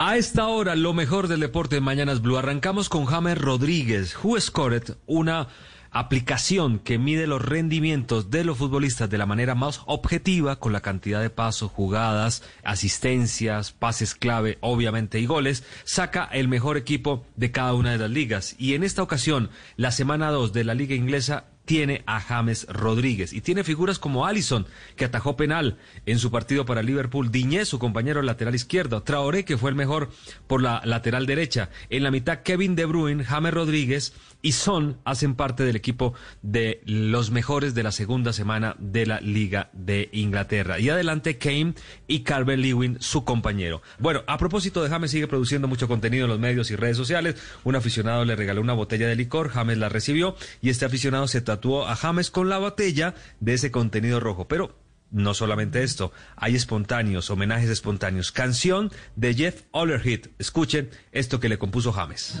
A esta hora, lo mejor del deporte en Mañanas Blue. Arrancamos con James Rodríguez, Who Scored, una aplicación que mide los rendimientos de los futbolistas de la manera más objetiva, con la cantidad de pasos, jugadas, asistencias, pases clave, obviamente, y goles, saca el mejor equipo de cada una de las ligas. Y en esta ocasión, la semana 2 de la liga inglesa tiene a James Rodríguez y tiene figuras como Allison, que atajó penal en su partido para Liverpool, Diñé, su compañero lateral izquierdo, Traoré, que fue el mejor por la lateral derecha, en la mitad Kevin De Bruyne, James Rodríguez y Son hacen parte del equipo de los mejores de la segunda semana de la Liga de Inglaterra. Y adelante Kane y Carver Lewin, su compañero. Bueno, a propósito de James, sigue produciendo mucho contenido en los medios y redes sociales. Un aficionado le regaló una botella de licor, James la recibió y este aficionado se tatuó a James con la botella de ese contenido rojo. Pero no solamente esto, hay espontáneos, homenajes espontáneos. Canción de Jeff Ollerhead. Escuchen esto que le compuso James.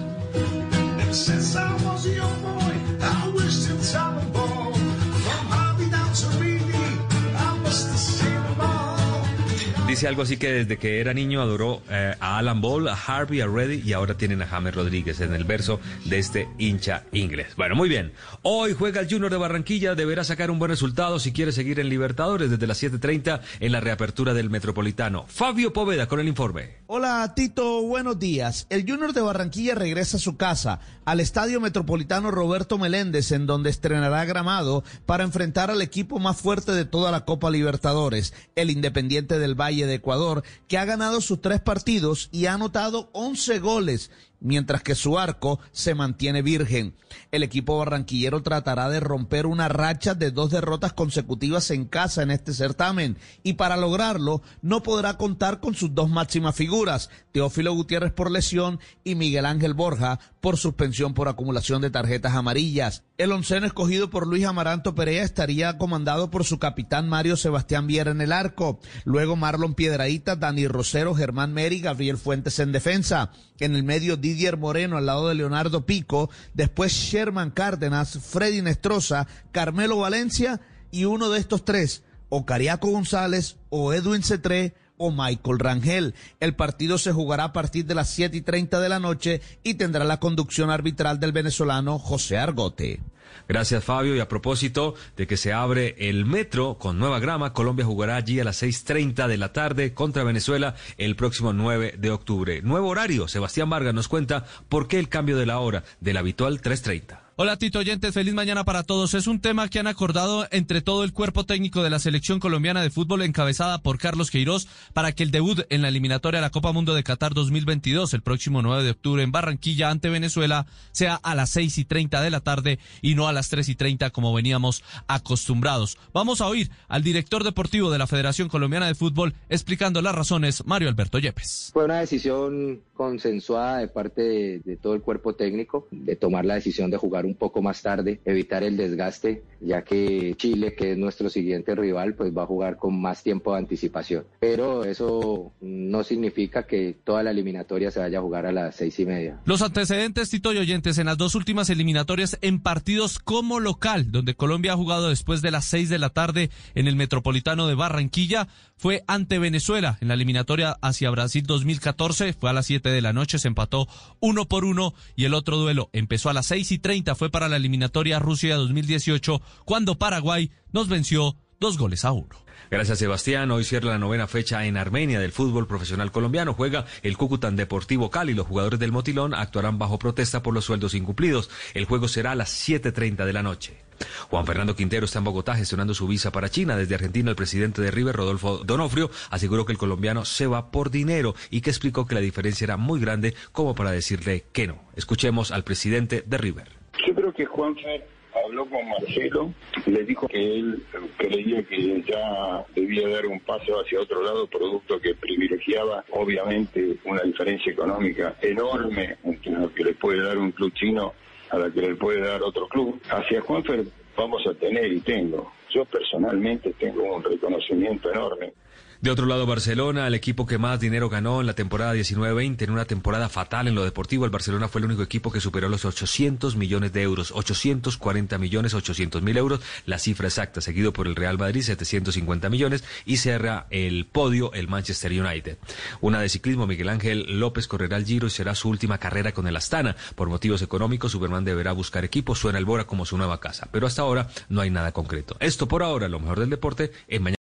Dice algo así que desde que era niño adoró eh, a Alan Ball, a Harvey, a Reddy y ahora tienen a James Rodríguez en el verso de este hincha inglés. Bueno, muy bien. Hoy juega el Junior de Barranquilla, deberá sacar un buen resultado si quiere seguir en Libertadores desde las 7.30 en la reapertura del Metropolitano. Fabio Poveda con el informe. Hola Tito, buenos días. El Junior de Barranquilla regresa a su casa, al Estadio Metropolitano Roberto Meléndez, en donde estrenará gramado para enfrentar al equipo más fuerte de toda la Copa Libertadores, el Independiente del Valle de Ecuador, que ha ganado sus tres partidos y ha anotado 11 goles mientras que su arco se mantiene virgen. El equipo barranquillero tratará de romper una racha de dos derrotas consecutivas en casa en este certamen y para lograrlo no podrá contar con sus dos máximas figuras, Teófilo Gutiérrez por lesión y Miguel Ángel Borja por suspensión por acumulación de tarjetas amarillas. El onceno escogido por Luis Amaranto Perea estaría comandado por su capitán Mario Sebastián Viera en el arco, luego Marlon Piedraíta, Dani Rosero, Germán Meri, Gabriel Fuentes en defensa. En el medio Didier Moreno al lado de Leonardo Pico, después Sherman Cárdenas, Freddy Nestroza, Carmelo Valencia y uno de estos tres, o Cariaco González o Edwin Cetré o Michael Rangel. El partido se jugará a partir de las 7 y 30 de la noche y tendrá la conducción arbitral del venezolano José Argote. Gracias Fabio y a propósito de que se abre el metro con nueva grama, Colombia jugará allí a las 6.30 de la tarde contra Venezuela el próximo 9 de octubre. Nuevo horario, Sebastián Vargas nos cuenta por qué el cambio de la hora del habitual 3.30. Hola Tito Oyentes, feliz mañana para todos. Es un tema que han acordado entre todo el cuerpo técnico de la selección colombiana de fútbol encabezada por Carlos Queiroz para que el debut en la eliminatoria de la Copa Mundo de Qatar 2022 el próximo 9 de octubre en Barranquilla ante Venezuela sea a las 6 y 30 de la tarde y no a las 3 y 30 como veníamos acostumbrados. Vamos a oír al director deportivo de la Federación Colombiana de Fútbol explicando las razones, Mario Alberto Yepes. Fue una decisión consensuada de parte de, de todo el cuerpo técnico de tomar la decisión de jugar un poco más tarde, evitar el desgaste, ya que Chile, que es nuestro siguiente rival, pues va a jugar con más tiempo de anticipación. Pero eso no significa que toda la eliminatoria se vaya a jugar a las seis y media. Los antecedentes, Tito y oyentes, en las dos últimas eliminatorias en partidos como local, donde Colombia ha jugado después de las seis de la tarde en el Metropolitano de Barranquilla, fue ante Venezuela en la eliminatoria hacia Brasil 2014, fue a las 7 de la noche, se empató uno por uno y el otro duelo empezó a las seis y treinta, fue para la eliminatoria Rusia 2018, cuando Paraguay nos venció dos goles a uno. Gracias Sebastián. Hoy cierra la novena fecha en Armenia del fútbol profesional colombiano. Juega el Cúcuta Deportivo Cali. Los jugadores del Motilón actuarán bajo protesta por los sueldos incumplidos. El juego será a las 7.30 de la noche. Juan Fernando Quintero está en Bogotá gestionando su visa para China. Desde Argentina, el presidente de River, Rodolfo Donofrio, aseguró que el colombiano se va por dinero y que explicó que la diferencia era muy grande como para decirle que no. Escuchemos al presidente de River. Yo creo que Juanfer habló con Marcelo, le dijo que él creía que ya debía dar un paso hacia otro lado, producto que privilegiaba obviamente una diferencia económica enorme entre lo que le puede dar un club chino a la que le puede dar otro club. Hacia Juanfer vamos a tener y tengo, yo personalmente tengo un reconocimiento enorme. De otro lado, Barcelona, el equipo que más dinero ganó en la temporada 19-20, en una temporada fatal en lo deportivo, el Barcelona fue el único equipo que superó los 800 millones de euros, 840 millones 800 mil euros, la cifra exacta, seguido por el Real Madrid, 750 millones, y cierra el podio el Manchester United. Una de ciclismo, Miguel Ángel López correrá el Giro y será su última carrera con el Astana. Por motivos económicos, Superman deberá buscar equipo, suena el Bora como su nueva casa, pero hasta ahora no hay nada concreto. Esto por ahora, lo mejor del deporte, en mañana.